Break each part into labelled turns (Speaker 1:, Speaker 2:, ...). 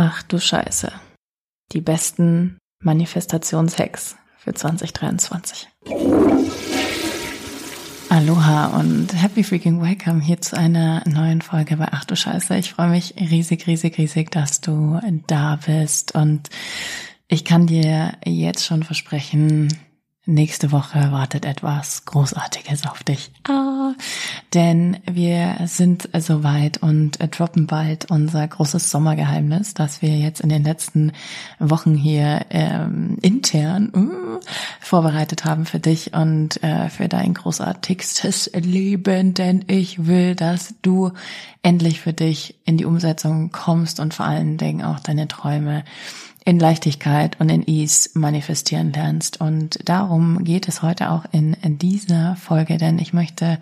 Speaker 1: Ach du Scheiße. Die besten Manifestationshacks für 2023. Aloha und happy freaking welcome hier zu einer neuen Folge bei Ach du Scheiße. Ich freue mich riesig, riesig, riesig, dass du da bist und ich kann dir jetzt schon versprechen, Nächste Woche wartet etwas Großartiges auf dich. Ah, denn wir sind soweit und droppen bald unser großes Sommergeheimnis, das wir jetzt in den letzten Wochen hier ähm, intern uh, vorbereitet haben für dich und äh, für dein großartigstes Leben. Denn ich will, dass du endlich für dich in die Umsetzung kommst und vor allen Dingen auch deine Träume in Leichtigkeit und in Ease manifestieren lernst. Und darum geht es heute auch in, dieser Folge, denn ich möchte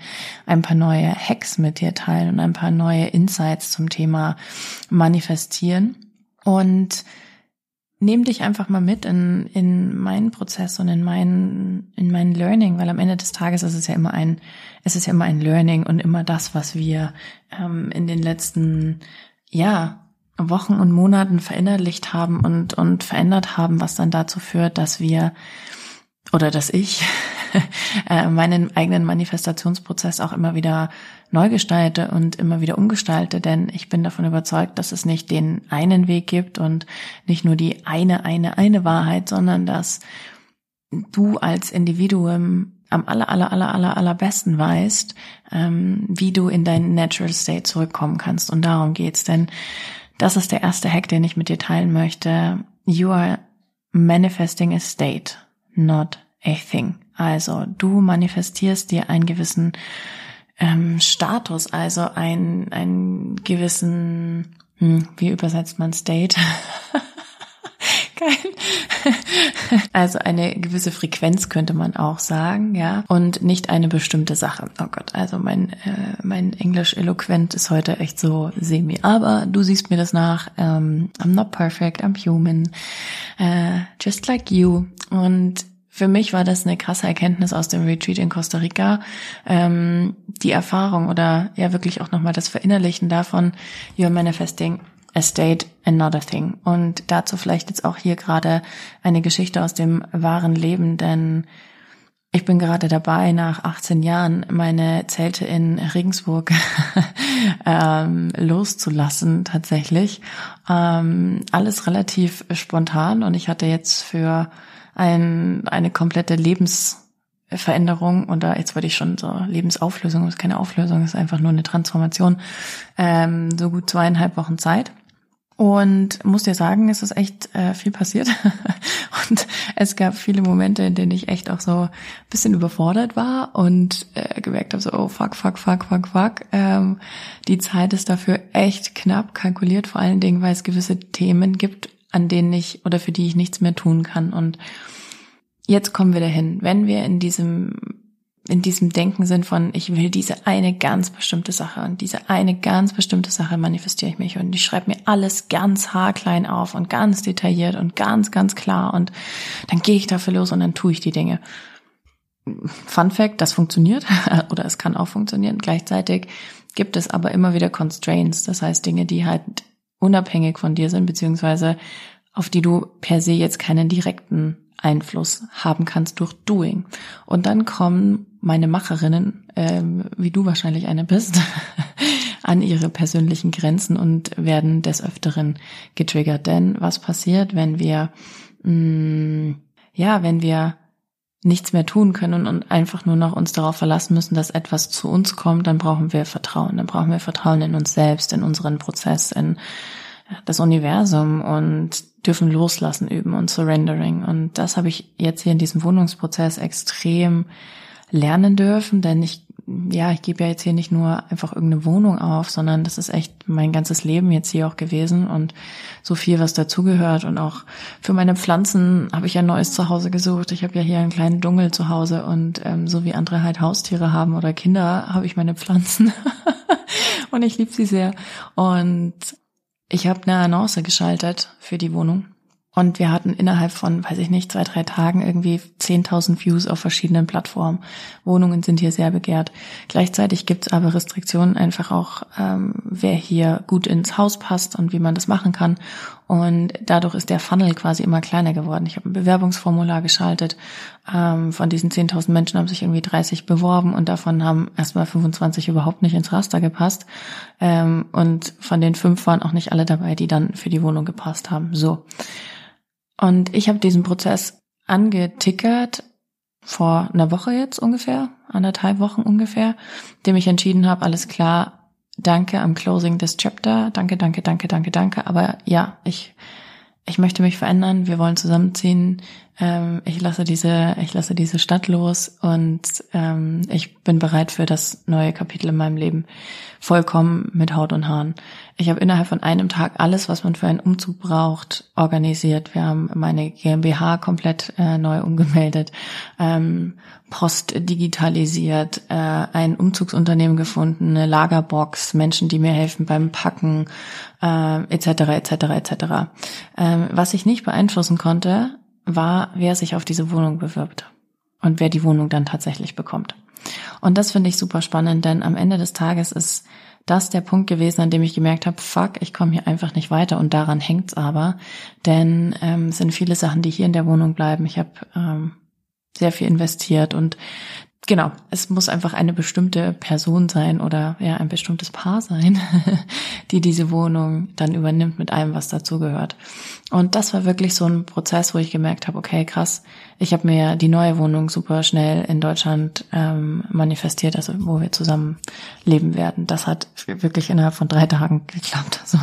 Speaker 1: ein paar neue Hacks mit dir teilen und ein paar neue Insights zum Thema manifestieren. Und nehme dich einfach mal mit in, in meinen Prozess und in meinen, in meinen Learning, weil am Ende des Tages ist es ja immer ein, es ist ja immer ein Learning und immer das, was wir ähm, in den letzten, ja, Wochen und Monaten verinnerlicht haben und, und verändert haben, was dann dazu führt, dass wir oder dass ich äh, meinen eigenen Manifestationsprozess auch immer wieder neu gestalte und immer wieder umgestalte, denn ich bin davon überzeugt, dass es nicht den einen Weg gibt und nicht nur die eine, eine, eine Wahrheit, sondern dass du als Individuum am aller, aller, aller, aller, allerbesten weißt, ähm, wie du in deinen Natural State zurückkommen kannst. Und darum geht's, denn das ist der erste Hack, den ich mit dir teilen möchte. You are manifesting a state, not a thing. Also du manifestierst dir einen gewissen ähm, Status, also einen, einen gewissen, hm, wie übersetzt man State? Geil. Also eine gewisse Frequenz könnte man auch sagen, ja, und nicht eine bestimmte Sache. Oh Gott, also mein äh, mein Englisch eloquent ist heute echt so semi. Aber du siehst mir das nach. Ähm, I'm not perfect, I'm human, uh, just like you. Und für mich war das eine krasse Erkenntnis aus dem Retreat in Costa Rica. Ähm, die Erfahrung oder ja wirklich auch nochmal das Verinnerlichen davon, You're Manifesting a state, another thing. Und dazu vielleicht jetzt auch hier gerade eine Geschichte aus dem wahren Leben, denn ich bin gerade dabei, nach 18 Jahren meine Zelte in Regensburg ähm, loszulassen, tatsächlich. Ähm, alles relativ spontan und ich hatte jetzt für ein, eine komplette Lebensveränderung oder jetzt wollte ich schon so Lebensauflösung, ist keine Auflösung, ist einfach nur eine Transformation, ähm, so gut zweieinhalb Wochen Zeit. Und muss dir sagen, es ist echt äh, viel passiert. und es gab viele Momente, in denen ich echt auch so ein bisschen überfordert war und äh, gemerkt habe, so, oh fuck, fuck, fuck, fuck, fuck. Ähm, die Zeit ist dafür echt knapp kalkuliert, vor allen Dingen, weil es gewisse Themen gibt, an denen ich oder für die ich nichts mehr tun kann. Und jetzt kommen wir dahin. Wenn wir in diesem in diesem Denken sind von, ich will diese eine ganz bestimmte Sache und diese eine ganz bestimmte Sache manifestiere ich mich und ich schreibe mir alles ganz haarklein auf und ganz detailliert und ganz, ganz klar und dann gehe ich dafür los und dann tue ich die Dinge. Fun Fact, das funktioniert oder es kann auch funktionieren. Gleichzeitig gibt es aber immer wieder Constraints, das heißt Dinge, die halt unabhängig von dir sind, beziehungsweise auf die du per se jetzt keinen direkten Einfluss haben kannst durch Doing. Und dann kommen meine Macherinnen, ähm, wie du wahrscheinlich eine bist, an ihre persönlichen Grenzen und werden des Öfteren getriggert. Denn was passiert, wenn wir, mh, mm, ja, wenn wir nichts mehr tun können und einfach nur noch uns darauf verlassen müssen, dass etwas zu uns kommt, dann brauchen wir Vertrauen. Dann brauchen wir Vertrauen in uns selbst, in unseren Prozess, in das Universum und dürfen loslassen üben und Surrendering. Und das habe ich jetzt hier in diesem Wohnungsprozess extrem lernen dürfen, denn ich, ja, ich gebe ja jetzt hier nicht nur einfach irgendeine Wohnung auf, sondern das ist echt mein ganzes Leben jetzt hier auch gewesen und so viel, was dazugehört. Und auch für meine Pflanzen habe ich ein neues Zuhause gesucht. Ich habe ja hier einen kleinen Dschungel zu Hause und ähm, so wie andere halt Haustiere haben oder Kinder, habe ich meine Pflanzen. und ich liebe sie sehr. Und ich habe eine Annonce geschaltet für die Wohnung und wir hatten innerhalb von, weiß ich nicht, zwei, drei Tagen irgendwie 10.000 Views auf verschiedenen Plattformen. Wohnungen sind hier sehr begehrt. Gleichzeitig gibt's aber Restriktionen einfach auch, ähm, wer hier gut ins Haus passt und wie man das machen kann. Und dadurch ist der Funnel quasi immer kleiner geworden. Ich habe ein Bewerbungsformular geschaltet. Ähm, von diesen 10.000 Menschen haben sich irgendwie 30 beworben und davon haben erstmal 25 überhaupt nicht ins Raster gepasst. Ähm, und von den fünf waren auch nicht alle dabei, die dann für die Wohnung gepasst haben. So. Und ich habe diesen Prozess angetickert vor einer Woche jetzt ungefähr, anderthalb Wochen ungefähr, dem ich entschieden habe, alles klar, danke am Closing des Chapter, danke, danke, danke, danke, danke, aber ja, ich, ich möchte mich verändern, wir wollen zusammenziehen, ähm, ich lasse diese, ich lasse diese Stadt los und ähm, ich bin bereit für das neue Kapitel in meinem Leben, vollkommen mit Haut und Haaren. Ich habe innerhalb von einem Tag alles, was man für einen Umzug braucht, organisiert. Wir haben meine GmbH komplett äh, neu umgemeldet, ähm, Post digitalisiert, äh, ein Umzugsunternehmen gefunden, eine Lagerbox, Menschen, die mir helfen beim Packen, äh, etc. etc. etc. Ähm, was ich nicht beeinflussen konnte, war, wer sich auf diese Wohnung bewirbt und wer die Wohnung dann tatsächlich bekommt. Und das finde ich super spannend, denn am Ende des Tages ist das der Punkt gewesen, an dem ich gemerkt habe, fuck, ich komme hier einfach nicht weiter und daran hängt's aber, denn ähm, es sind viele Sachen, die hier in der Wohnung bleiben. Ich habe ähm, sehr viel investiert und genau, es muss einfach eine bestimmte Person sein oder ja ein bestimmtes Paar sein, die diese Wohnung dann übernimmt mit allem, was dazugehört. Und das war wirklich so ein Prozess, wo ich gemerkt habe, okay, krass, ich habe mir die neue Wohnung super schnell in Deutschland ähm, manifestiert, also wo wir zusammen leben werden. Das hat wirklich innerhalb von drei Tagen geklappt. Also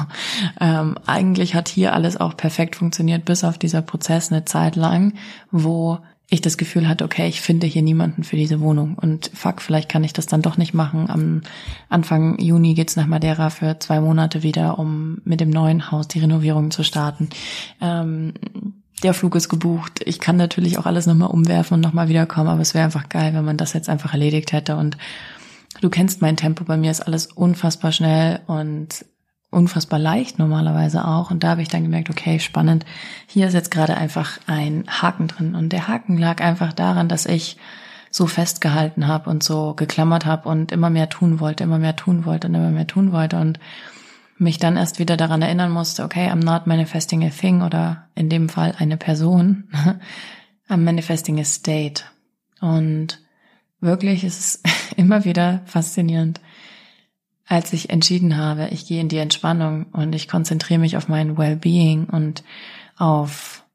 Speaker 1: ähm, eigentlich hat hier alles auch perfekt funktioniert, bis auf dieser Prozess eine Zeit lang, wo ich das Gefühl hatte, okay, ich finde hier niemanden für diese Wohnung und fuck, vielleicht kann ich das dann doch nicht machen. Am Anfang Juni geht's nach Madeira für zwei Monate wieder, um mit dem neuen Haus die Renovierung zu starten. Ähm, der Flug ist gebucht. Ich kann natürlich auch alles nochmal umwerfen und nochmal wiederkommen, aber es wäre einfach geil, wenn man das jetzt einfach erledigt hätte. Und du kennst mein Tempo, bei mir ist alles unfassbar schnell und unfassbar leicht normalerweise auch. Und da habe ich dann gemerkt, okay, spannend. Hier ist jetzt gerade einfach ein Haken drin. Und der Haken lag einfach daran, dass ich so festgehalten habe und so geklammert habe und immer mehr tun wollte, immer mehr tun wollte und immer mehr tun wollte und mich dann erst wieder daran erinnern musste, okay, I'm not manifesting a thing oder in dem Fall eine Person. I'm manifesting a state. Und wirklich ist es immer wieder faszinierend, als ich entschieden habe, ich gehe in die Entspannung und ich konzentriere mich auf mein Wellbeing und auf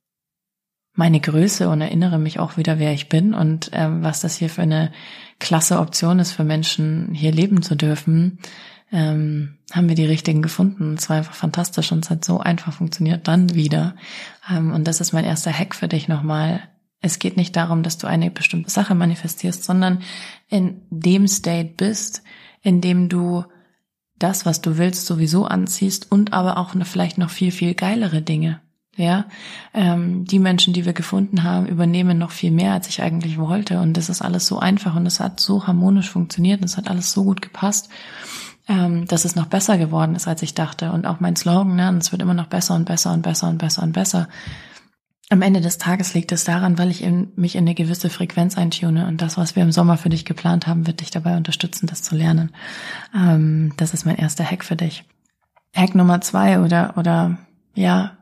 Speaker 1: meine Größe und erinnere mich auch wieder, wer ich bin und ähm, was das hier für eine klasse Option ist für Menschen, hier leben zu dürfen, ähm, haben wir die richtigen gefunden. Es war einfach fantastisch und es hat so einfach funktioniert dann wieder. Ähm, und das ist mein erster Hack für dich nochmal. Es geht nicht darum, dass du eine bestimmte Sache manifestierst, sondern in dem State bist, in dem du das, was du willst, sowieso anziehst und aber auch vielleicht noch viel, viel geilere Dinge. Ja, ähm, die Menschen, die wir gefunden haben, übernehmen noch viel mehr, als ich eigentlich wollte. Und das ist alles so einfach und es hat so harmonisch funktioniert und es hat alles so gut gepasst, ähm, dass es noch besser geworden ist, als ich dachte. Und auch mein Slogan, ne, es wird immer noch besser und besser und besser und besser und besser am Ende des Tages liegt es daran, weil ich in, mich in eine gewisse Frequenz eintune und das, was wir im Sommer für dich geplant haben, wird dich dabei unterstützen, das zu lernen. Ähm, das ist mein erster Hack für dich. Hack Nummer zwei oder oder ja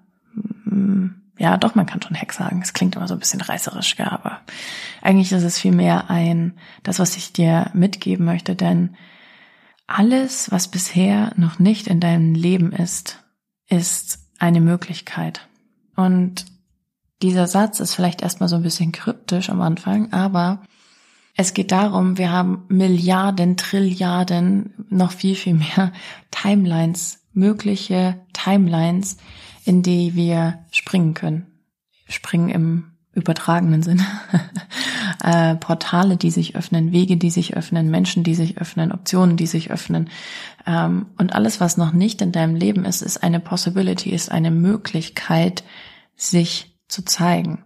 Speaker 1: mm, ja doch, man kann schon Hack sagen. Es klingt immer so ein bisschen reißerisch, ja, aber eigentlich ist es vielmehr ein das, was ich dir mitgeben möchte, denn alles, was bisher noch nicht in deinem Leben ist, ist eine Möglichkeit. Und dieser Satz ist vielleicht erstmal so ein bisschen kryptisch am Anfang, aber es geht darum, wir haben Milliarden, Trilliarden, noch viel, viel mehr Timelines, mögliche Timelines, in die wir springen können. Springen im übertragenen Sinne. äh, Portale, die sich öffnen, Wege, die sich öffnen, Menschen, die sich öffnen, Optionen, die sich öffnen. Ähm, und alles, was noch nicht in deinem Leben ist, ist eine Possibility, ist eine Möglichkeit, sich zu zeigen.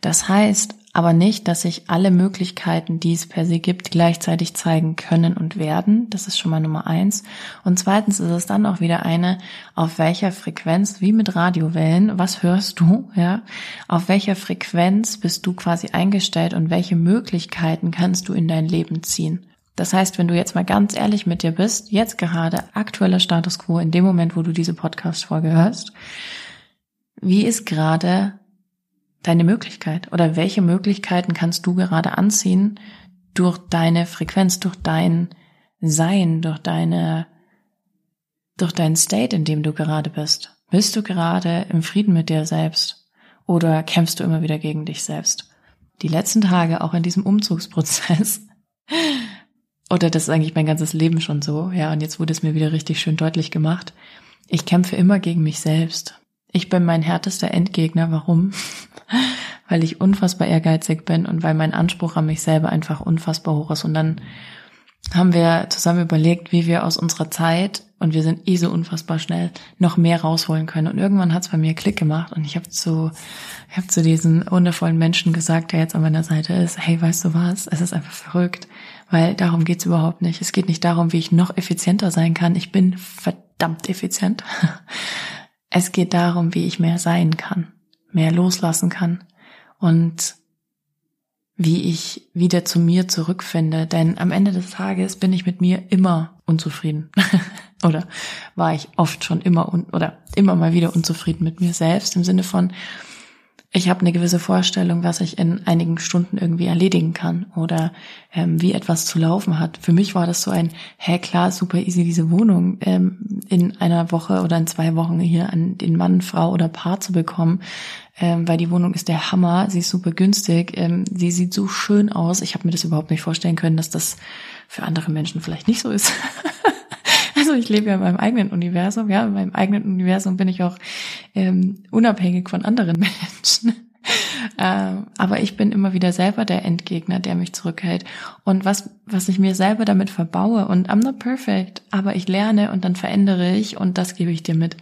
Speaker 1: Das heißt aber nicht, dass sich alle Möglichkeiten, die es per se gibt, gleichzeitig zeigen können und werden. Das ist schon mal Nummer eins. Und zweitens ist es dann auch wieder eine, auf welcher Frequenz, wie mit Radiowellen, was hörst du, ja? Auf welcher Frequenz bist du quasi eingestellt und welche Möglichkeiten kannst du in dein Leben ziehen? Das heißt, wenn du jetzt mal ganz ehrlich mit dir bist, jetzt gerade aktueller Status quo in dem Moment, wo du diese Podcast-Folge hörst, wie ist gerade deine Möglichkeit oder welche Möglichkeiten kannst du gerade anziehen durch deine Frequenz, durch dein Sein, durch deine, durch dein State, in dem du gerade bist. Bist du gerade im Frieden mit dir selbst oder kämpfst du immer wieder gegen dich selbst? Die letzten Tage, auch in diesem Umzugsprozess, oder das ist eigentlich mein ganzes Leben schon so, ja, und jetzt wurde es mir wieder richtig schön deutlich gemacht. Ich kämpfe immer gegen mich selbst. Ich bin mein härtester Endgegner. Warum? Weil ich unfassbar ehrgeizig bin und weil mein Anspruch an mich selber einfach unfassbar hoch ist. Und dann haben wir zusammen überlegt, wie wir aus unserer Zeit, und wir sind eh so unfassbar schnell, noch mehr rausholen können. Und irgendwann hat es bei mir Klick gemacht und ich habe zu, ich hab zu diesen wundervollen Menschen gesagt, der jetzt an meiner Seite ist, hey, weißt du was, es ist einfach verrückt, weil darum geht's überhaupt nicht. Es geht nicht darum, wie ich noch effizienter sein kann. Ich bin verdammt effizient. Es geht darum, wie ich mehr sein kann, mehr loslassen kann und wie ich wieder zu mir zurückfinde. Denn am Ende des Tages bin ich mit mir immer unzufrieden. oder war ich oft schon immer un oder immer mal wieder unzufrieden mit mir selbst im Sinne von, ich habe eine gewisse Vorstellung, was ich in einigen Stunden irgendwie erledigen kann oder ähm, wie etwas zu laufen hat. Für mich war das so ein, hä klar, super easy, diese Wohnung ähm, in einer Woche oder in zwei Wochen hier an den Mann, Frau oder Paar zu bekommen, ähm, weil die Wohnung ist der Hammer, sie ist super günstig, ähm, sie sieht so schön aus. Ich habe mir das überhaupt nicht vorstellen können, dass das für andere Menschen vielleicht nicht so ist. Also ich lebe ja in meinem eigenen Universum, ja, in meinem eigenen Universum bin ich auch ähm, unabhängig von anderen Menschen. ähm, aber ich bin immer wieder selber der Endgegner, der mich zurückhält. Und was, was ich mir selber damit verbaue, und I'm not perfect, aber ich lerne und dann verändere ich und das gebe ich dir mit.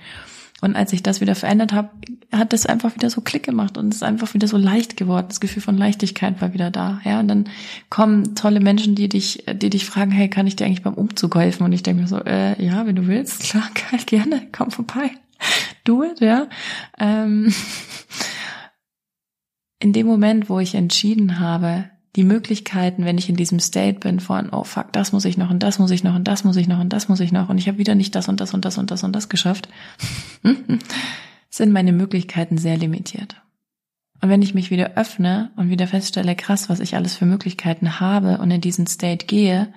Speaker 1: Und als ich das wieder verändert habe, hat das einfach wieder so Klick gemacht und es ist einfach wieder so leicht geworden. Das Gefühl von Leichtigkeit war wieder da. Ja, und dann kommen tolle Menschen, die dich, die dich fragen, hey, kann ich dir eigentlich beim Umzug helfen? Und ich denke mir so, äh, ja, wenn du willst, klar, geil, gerne, komm vorbei. Do it, ja. Ähm, in dem Moment, wo ich entschieden habe, die Möglichkeiten, wenn ich in diesem State bin von, oh fuck, das muss ich noch und das muss ich noch und das muss ich noch und das muss ich noch und ich habe wieder nicht das und das und das und das und das geschafft, sind meine Möglichkeiten sehr limitiert. Und wenn ich mich wieder öffne und wieder feststelle, krass, was ich alles für Möglichkeiten habe und in diesen State gehe,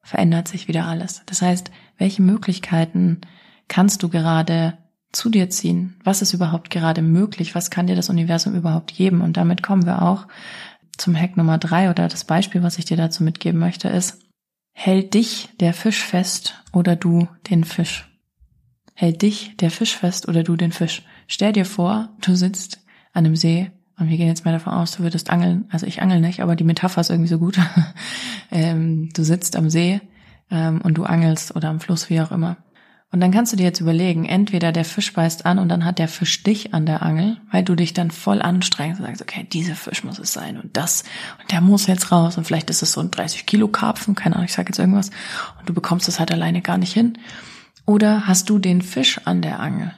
Speaker 1: verändert sich wieder alles. Das heißt, welche Möglichkeiten kannst du gerade zu dir ziehen? Was ist überhaupt gerade möglich? Was kann dir das Universum überhaupt geben? Und damit kommen wir auch zum Hack Nummer drei oder das Beispiel, was ich dir dazu mitgeben möchte, ist, hält dich der Fisch fest oder du den Fisch? Hält dich der Fisch fest oder du den Fisch? Stell dir vor, du sitzt an einem See und wir gehen jetzt mal davon aus, du würdest angeln. Also ich angel nicht, aber die Metapher ist irgendwie so gut. ähm, du sitzt am See ähm, und du angelst oder am Fluss, wie auch immer. Und dann kannst du dir jetzt überlegen, entweder der Fisch beißt an und dann hat der Fisch dich an der Angel, weil du dich dann voll anstrengst und sagst, okay, dieser Fisch muss es sein und das und der muss jetzt raus und vielleicht ist es so ein 30 Kilo Karpfen, keine Ahnung, ich sag jetzt irgendwas und du bekommst es halt alleine gar nicht hin. Oder hast du den Fisch an der Angel?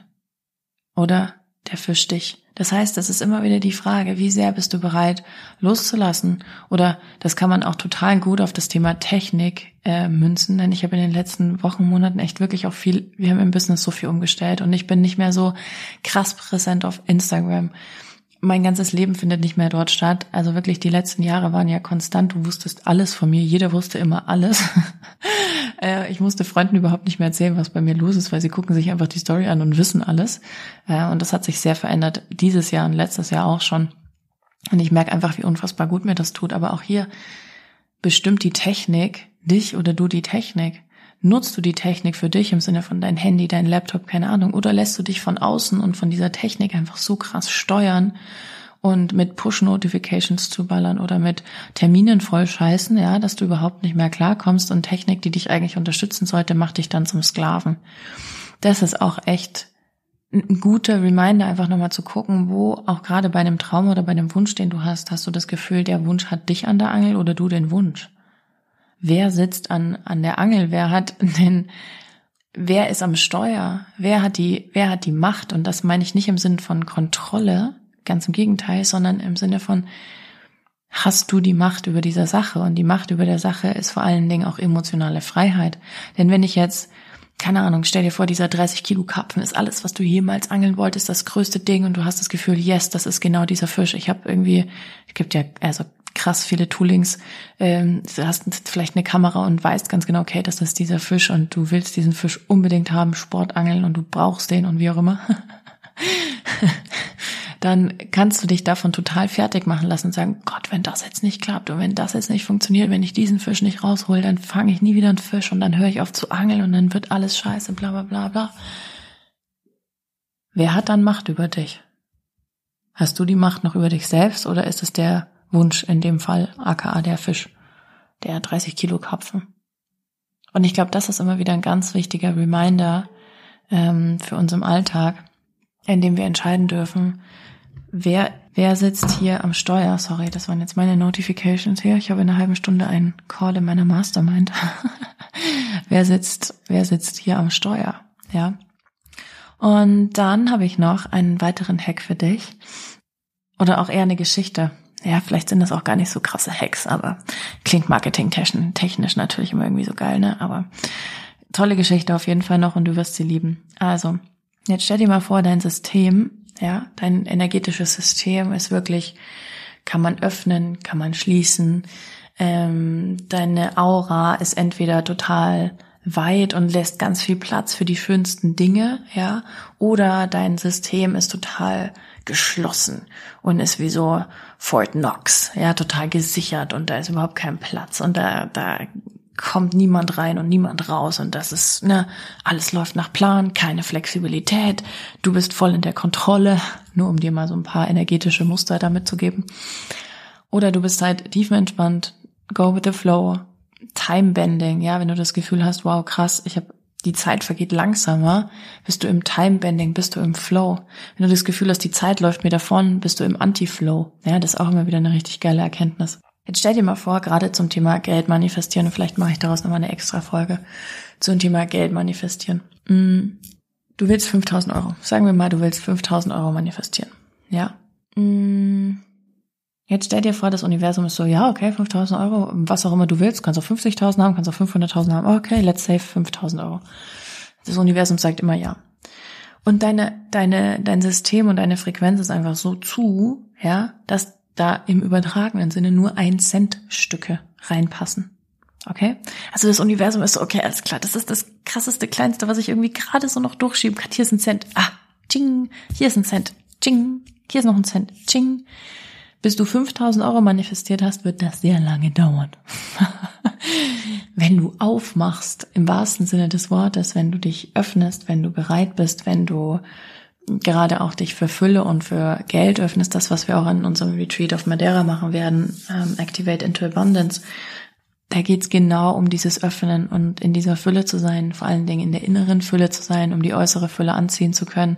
Speaker 1: Oder der Fisch dich? Das heißt, das ist immer wieder die Frage, wie sehr bist du bereit loszulassen? Oder das kann man auch total gut auf das Thema Technik äh, münzen, denn ich habe in den letzten Wochen, Monaten echt wirklich auch viel, wir haben im Business so viel umgestellt und ich bin nicht mehr so krass präsent auf Instagram mein ganzes Leben findet nicht mehr dort statt. Also wirklich, die letzten Jahre waren ja konstant. Du wusstest alles von mir. Jeder wusste immer alles. Äh, ich musste Freunden überhaupt nicht mehr erzählen, was bei mir los ist, weil sie gucken sich einfach die Story an und wissen alles. Und das hat sich sehr verändert. Dieses Jahr und letztes Jahr auch schon. Und ich merke einfach, wie unfassbar gut mir das tut. Aber auch hier bestimmt die Technik dich oder du die Technik. Nutzt du die Technik für dich im Sinne von dein Handy, dein Laptop, keine Ahnung, oder lässt du dich von außen und von dieser Technik einfach so krass steuern und mit Push-Notifications zu ballern oder mit Terminen voll scheißen, ja, dass du überhaupt nicht mehr klarkommst und Technik, die dich eigentlich unterstützen sollte, macht dich dann zum Sklaven. Das ist auch echt ein guter Reminder, einfach nochmal zu gucken, wo auch gerade bei einem Traum oder bei einem Wunsch, den du hast, hast du das Gefühl, der Wunsch hat dich an der Angel oder du den Wunsch wer sitzt an, an der Angel, wer hat den, wer ist am Steuer, wer hat die, wer hat die Macht? Und das meine ich nicht im Sinne von Kontrolle, ganz im Gegenteil, sondern im Sinne von, hast du die Macht über dieser Sache? Und die Macht über der Sache ist vor allen Dingen auch emotionale Freiheit. Denn wenn ich jetzt keine Ahnung, stell dir vor, dieser 30 Kilo Karpfen ist alles, was du jemals angeln wolltest, das größte Ding und du hast das Gefühl, yes, das ist genau dieser Fisch. Ich habe irgendwie, es gibt ja also krass viele Toolings, ähm, du hast vielleicht eine Kamera und weißt ganz genau, okay, das ist dieser Fisch und du willst diesen Fisch unbedingt haben, Sportangeln und du brauchst den und wie auch immer. dann kannst du dich davon total fertig machen lassen und sagen, Gott, wenn das jetzt nicht klappt und wenn das jetzt nicht funktioniert, wenn ich diesen Fisch nicht raushol, dann fange ich nie wieder einen Fisch und dann höre ich auf zu angeln und dann wird alles scheiße, bla bla bla bla. Wer hat dann Macht über dich? Hast du die Macht noch über dich selbst oder ist es der Wunsch in dem Fall, aka der Fisch, der 30 Kilo Karpfen? Und ich glaube, das ist immer wieder ein ganz wichtiger Reminder ähm, für uns im Alltag, in dem wir entscheiden dürfen, wer, wer sitzt hier am Steuer? Sorry, das waren jetzt meine Notifications hier. Ich habe in einer halben Stunde einen Call in meiner Mastermind. wer sitzt, wer sitzt hier am Steuer? Ja. Und dann habe ich noch einen weiteren Hack für dich. Oder auch eher eine Geschichte. Ja, vielleicht sind das auch gar nicht so krasse Hacks, aber klingt marketingtechnisch natürlich immer irgendwie so geil, ne? Aber tolle Geschichte auf jeden Fall noch und du wirst sie lieben. Also, Jetzt stell dir mal vor, dein System, ja, dein energetisches System ist wirklich, kann man öffnen, kann man schließen. Ähm, deine Aura ist entweder total weit und lässt ganz viel Platz für die schönsten Dinge, ja, oder dein System ist total geschlossen und ist wie so Fort Knox, ja, total gesichert und da ist überhaupt kein Platz und da, da kommt niemand rein und niemand raus und das ist, ne, alles läuft nach Plan, keine Flexibilität, du bist voll in der Kontrolle, nur um dir mal so ein paar energetische Muster damit zu geben. Oder du bist halt tiefenentspannt, go with the flow, time bending, ja, wenn du das Gefühl hast, wow, krass, ich habe die Zeit vergeht langsamer, bist du im time bending, bist du im Flow. Wenn du das Gefühl hast, die Zeit läuft mir davon, bist du im Anti-Flow. Ja, das ist auch immer wieder eine richtig geile Erkenntnis. Jetzt stell dir mal vor, gerade zum Thema Geld manifestieren, und vielleicht mache ich daraus nochmal eine extra Folge zum Thema Geld manifestieren. Mm, du willst 5000 Euro. Sagen wir mal, du willst 5000 Euro manifestieren. Ja. Jetzt stell dir vor, das Universum ist so, ja, okay, 5000 Euro, was auch immer du willst, kannst auch 50.000 haben, kannst auch 500.000 haben, okay, let's say 5000 Euro. Das Universum sagt immer ja. Und deine, deine, dein System und deine Frequenz ist einfach so zu, ja, dass da im übertragenen Sinne nur ein Cent Stücke reinpassen. Okay? Also das Universum ist so, okay, alles klar, das ist das krasseste, kleinste, was ich irgendwie gerade so noch durchschieben kann. Hier ist ein Cent, ah, ching, hier ist ein Cent, ching, hier ist noch ein Cent, ching. Bis du 5000 Euro manifestiert hast, wird das sehr lange dauern. wenn du aufmachst, im wahrsten Sinne des Wortes, wenn du dich öffnest, wenn du bereit bist, wenn du gerade auch dich für Fülle und für Geld öffnest, das, was wir auch in unserem Retreat auf Madeira machen werden, ähm, Activate into Abundance, da geht's genau um dieses Öffnen und in dieser Fülle zu sein, vor allen Dingen in der inneren Fülle zu sein, um die äußere Fülle anziehen zu können,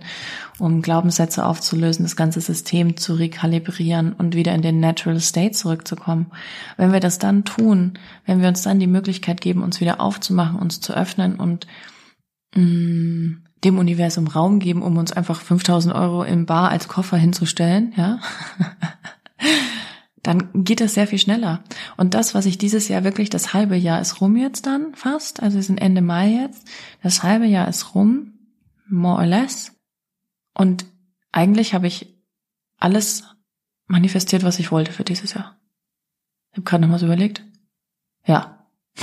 Speaker 1: um Glaubenssätze aufzulösen, das ganze System zu rekalibrieren und wieder in den Natural State zurückzukommen. Wenn wir das dann tun, wenn wir uns dann die Möglichkeit geben, uns wieder aufzumachen, uns zu öffnen und mh, mm, dem Universum Raum geben, um uns einfach 5000 Euro im Bar als Koffer hinzustellen, ja, dann geht das sehr viel schneller. Und das, was ich dieses Jahr wirklich, das halbe Jahr ist rum jetzt dann fast, also wir sind Ende Mai jetzt, das halbe Jahr ist rum, more or less. Und eigentlich habe ich alles manifestiert, was ich wollte für dieses Jahr. Ich habe gerade noch so überlegt. Ja.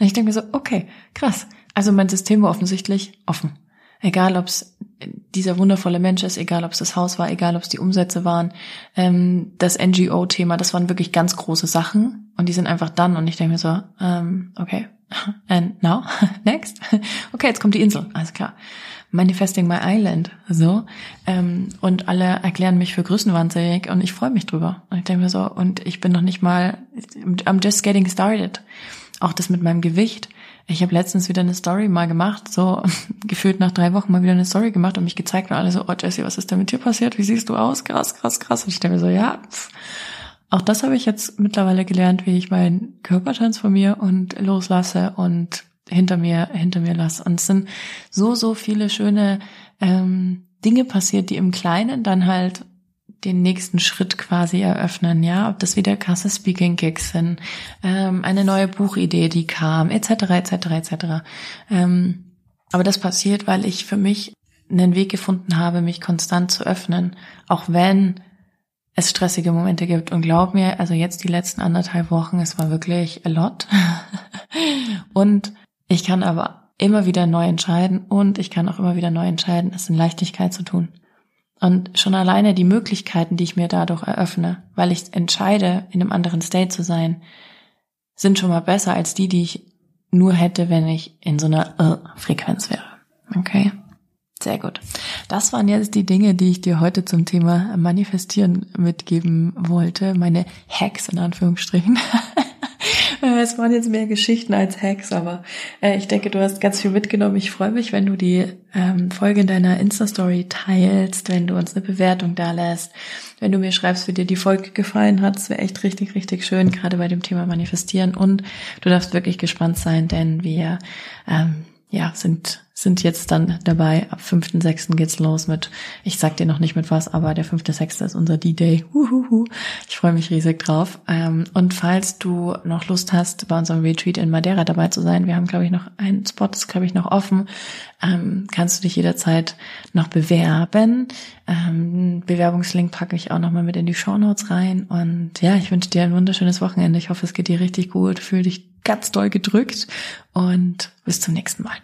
Speaker 1: Und ich denke mir so, okay, krass. Also mein System war offensichtlich offen. Egal, ob es dieser wundervolle Mensch ist, egal, ob es das Haus war, egal, ob es die Umsätze waren, ähm, das NGO-Thema, das waren wirklich ganz große Sachen und die sind einfach dann und ich denke mir so, ähm, okay, and now, next, okay, jetzt kommt die Insel, alles klar. Manifesting my island, so. Ähm, und alle erklären mich für größenwahnsinnig und ich freue mich drüber. Und ich denke mir so und ich bin noch nicht mal, I'm just getting started. Auch das mit meinem Gewicht ich habe letztens wieder eine Story mal gemacht, so gefühlt nach drei Wochen mal wieder eine Story gemacht und mich gezeigt und alle so, oh Jessie, was ist denn mit dir passiert? Wie siehst du aus? Krass, krass, krass. Und ich denke mir so, ja, pff. auch das habe ich jetzt mittlerweile gelernt, wie ich meinen Körper transformiere und loslasse und hinter mir, hinter mir lasse. Und es sind so, so viele schöne ähm, Dinge passiert, die im Kleinen dann halt den nächsten Schritt quasi eröffnen, ja, ob das wieder Kasse Speaking Gigs sind, ähm, eine neue Buchidee, die kam, etc. etc. etc. Ähm, aber das passiert, weil ich für mich einen Weg gefunden habe, mich konstant zu öffnen, auch wenn es stressige Momente gibt. Und glaub mir, also jetzt die letzten anderthalb Wochen, es war wirklich a lot. und ich kann aber immer wieder neu entscheiden und ich kann auch immer wieder neu entscheiden, es in Leichtigkeit zu tun. Und schon alleine die Möglichkeiten, die ich mir dadurch eröffne, weil ich entscheide, in einem anderen State zu sein, sind schon mal besser als die, die ich nur hätte, wenn ich in so einer uh, Frequenz wäre. Okay? Sehr gut. Das waren jetzt die Dinge, die ich dir heute zum Thema Manifestieren mitgeben wollte. Meine Hacks in Anführungsstrichen. Äh, es waren jetzt mehr Geschichten als Hacks, aber äh, ich denke, du hast ganz viel mitgenommen. Ich freue mich, wenn du die ähm, Folge in deiner Insta-Story teilst, wenn du uns eine Bewertung da lässt, wenn du mir schreibst, wie dir die Folge gefallen hat. Es wäre echt richtig, richtig schön, gerade bei dem Thema Manifestieren. Und du darfst wirklich gespannt sein, denn wir ähm, ja, sind, sind jetzt dann dabei. Ab 5.6. geht's los mit, ich sag dir noch nicht mit was, aber der 5.6. ist unser D-Day. Ich freue mich riesig drauf. Ähm, und falls du noch Lust hast, bei unserem Retreat in Madeira dabei zu sein, wir haben, glaube ich, noch einen Spot, ist, glaube ich, noch offen, ähm, kannst du dich jederzeit noch bewerben. Ähm, Bewerbungslink packe ich auch nochmal mit in die Show Notes rein. Und ja, ich wünsche dir ein wunderschönes Wochenende. Ich hoffe, es geht dir richtig gut. Fühl dich ganz doll gedrückt und bis zum nächsten Mal.